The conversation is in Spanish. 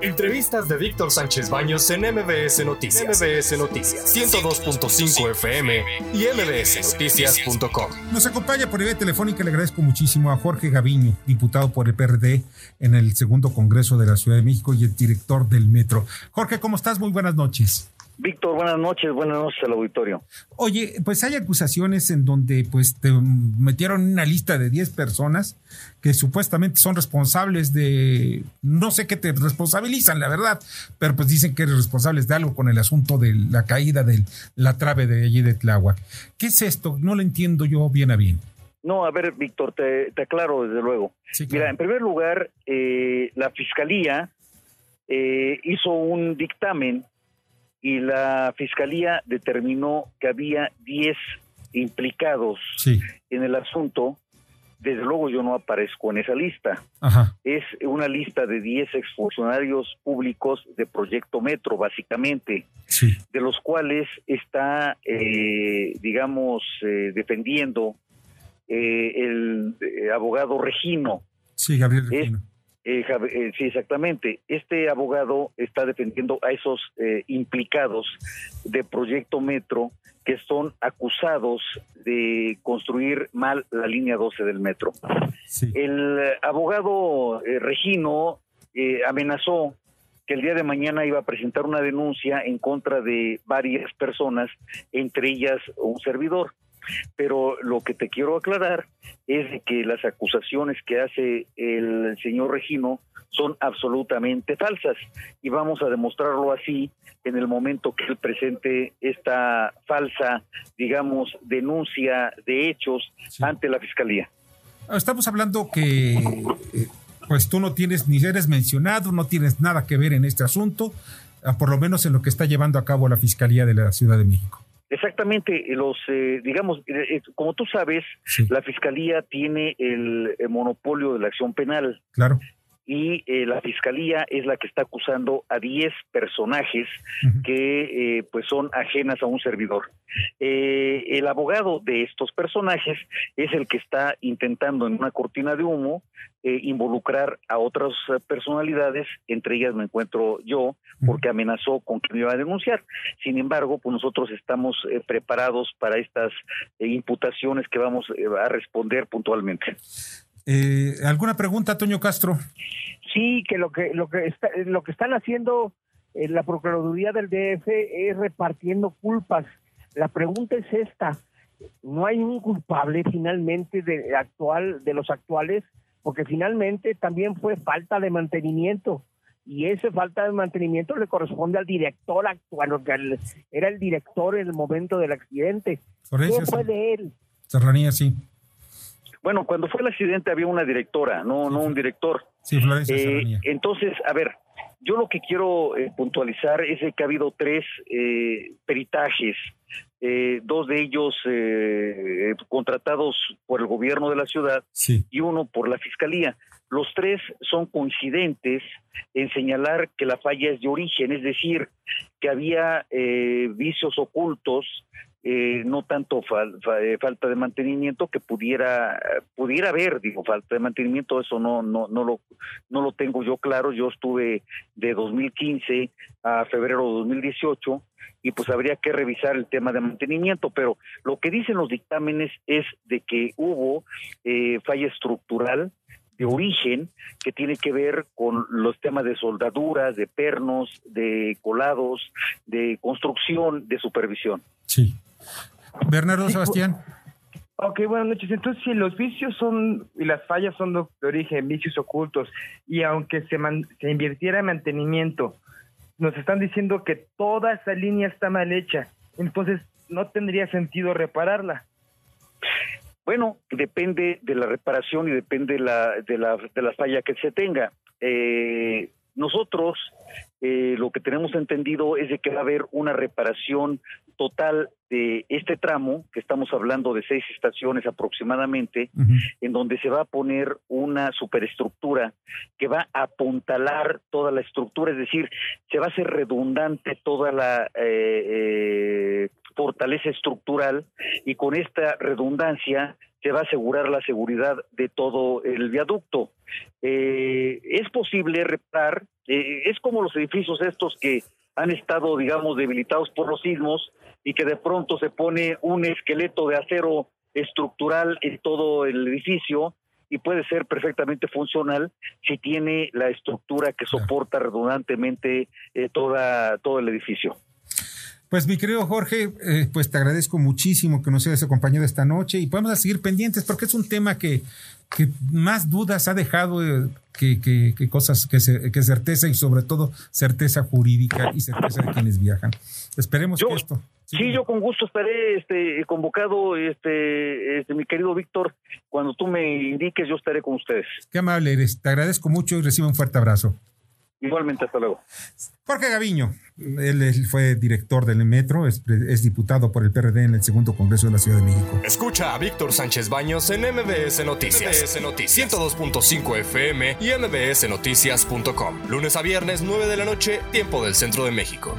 Entrevistas de Víctor Sánchez Baños en MBS Noticias. MBS Noticias 102.5 FM y mbsnoticias.com. Nos acompaña por vía telefónica, le agradezco muchísimo a Jorge Gaviño, diputado por el PRD en el segundo Congreso de la Ciudad de México y el director del Metro. Jorge, ¿cómo estás? Muy buenas noches. Víctor, buenas noches, buenas noches al auditorio. Oye, pues hay acusaciones en donde pues te metieron una lista de 10 personas que supuestamente son responsables de, no sé qué te responsabilizan, la verdad, pero pues dicen que eres responsables de algo con el asunto de la caída de la trave de allí de Tláhuac. ¿Qué es esto? No lo entiendo yo bien a bien. No, a ver, Víctor, te, aclaro desde luego. Mira, en primer lugar, eh, la Fiscalía eh, hizo un dictamen y la fiscalía determinó que había 10 implicados en el asunto. Desde luego yo no aparezco en esa lista. Es una lista de 10 exfuncionarios públicos de Proyecto Metro, básicamente, de los cuales está, eh, digamos, eh, defendiendo eh, el abogado Regino. Sí, Gabriel Regino. Eh, eh, sí, exactamente. Este abogado está defendiendo a esos eh, implicados de Proyecto Metro que son acusados de construir mal la línea 12 del metro. El abogado Regino amenazó que el día de mañana iba a presentar una denuncia en contra de varias personas, entre ellas un servidor. Pero lo que te quiero aclarar es que las acusaciones que hace el señor Regino son absolutamente falsas y vamos a demostrarlo así en el momento que él presente esta falsa, digamos, denuncia de hechos ante la fiscalía. Estamos hablando que eh, pues tú no tienes ni eres mencionado, no tienes nada que ver en este asunto, ah, por lo menos en lo que está llevando a cabo la Fiscalía de la Ciudad de México. Exactamente, los, eh, digamos, eh, eh, como tú sabes, la Fiscalía tiene el, monopolio de la acción penal. Claro y eh, la fiscalía es la que está acusando a 10 personajes que eh, pues son ajenas a un servidor. Eh, el abogado de estos personajes es el que está intentando en una cortina de humo involucrar a otras personalidades, entre ellas me encuentro yo, porque amenazó con que me iba a denunciar. Sin embargo, pues nosotros estamos preparados para estas imputaciones que vamos a responder puntualmente. Eh, ¿Alguna pregunta, Toño Castro? Sí, que lo que lo que está, lo que están haciendo en la Procuraduría del DF es repartiendo culpas. La pregunta es esta: ¿no hay un culpable finalmente de actual de los actuales? Porque finalmente también fue falta de mantenimiento y esa falta de mantenimiento le corresponde al director actual, que era el director en el momento del accidente. ¿Qué fue de él? Serranía, sí. Bueno, cuando fue el accidente había una directora, no, no un director. Sí, Florencia eh, Entonces, a ver, yo lo que quiero eh, puntualizar es que ha habido tres eh, peritajes, dos de ellos contratados por el gobierno de la ciudad y uno por la fiscalía. Los tres son coincidentes en señalar que la falla es de origen, es decir, que había vicios ocultos eh, no tanto eh, falta de mantenimiento que pudiera pudiera haber digo falta de mantenimiento eso no no no lo no lo tengo yo claro yo estuve de 2015 a febrero de 2018 y pues habría que revisar el tema de mantenimiento pero lo que dicen los dictámenes es de que hubo eh, falla estructural de origen que tiene que ver con los temas de soldaduras, de pernos, de colados, de construcción, de supervisión. Sí. Bernardo Sebastián. Ok, buenas noches. Entonces, si los vicios son y las fallas son de, origen, vicios ocultos, y aunque se, se invirtiera en mantenimiento, nos están diciendo que toda esa línea está mal hecha, entonces no tendría sentido repararla. Bueno, depende de la reparación y depende de la, de la, de la falla que se tenga. Eh, nosotros eh, lo que tenemos entendido es de que va a haber una reparación total de este tramo, que estamos hablando de seis estaciones aproximadamente, en donde se va a poner una superestructura que va a apuntalar toda la estructura, es decir, se va a hacer redundante toda la eh, eh, fortaleza estructural y con esta redundancia se va a asegurar la seguridad de todo el viaducto. Eh, es posible reparar, eh, es como los edificios estos que han estado, digamos, debilitados por los sismos y que de pronto se pone un esqueleto de acero estructural en todo el edificio y puede ser perfectamente funcional si tiene la estructura que soporta redundantemente eh, toda, todo el edificio. Pues mi querido Jorge, eh, pues te agradezco muchísimo que nos hayas acompañado esta noche y podemos seguir pendientes porque es un tema que, que más dudas ha dejado eh, que, que, cosas, que, que certeza y sobre todo certeza jurídica y certeza de quienes viajan. Esperemos que esto. Sí, yo con gusto estaré este, convocado, este, este, mi querido Víctor. Cuando tú me indiques, yo estaré con ustedes. Qué amable eres. Te agradezco mucho y recibo un fuerte abrazo. Igualmente, hasta luego. Jorge Gaviño, él, fue director del Metro, es, diputado por el PRD en el segundo Congreso de la Ciudad de México. Escucha a Víctor Sánchez Baños en MBS Noticias. MBS Noticias 102.5 FM y MBSNoticias.com. Lunes a viernes, 9 de la noche, tiempo del centro de México.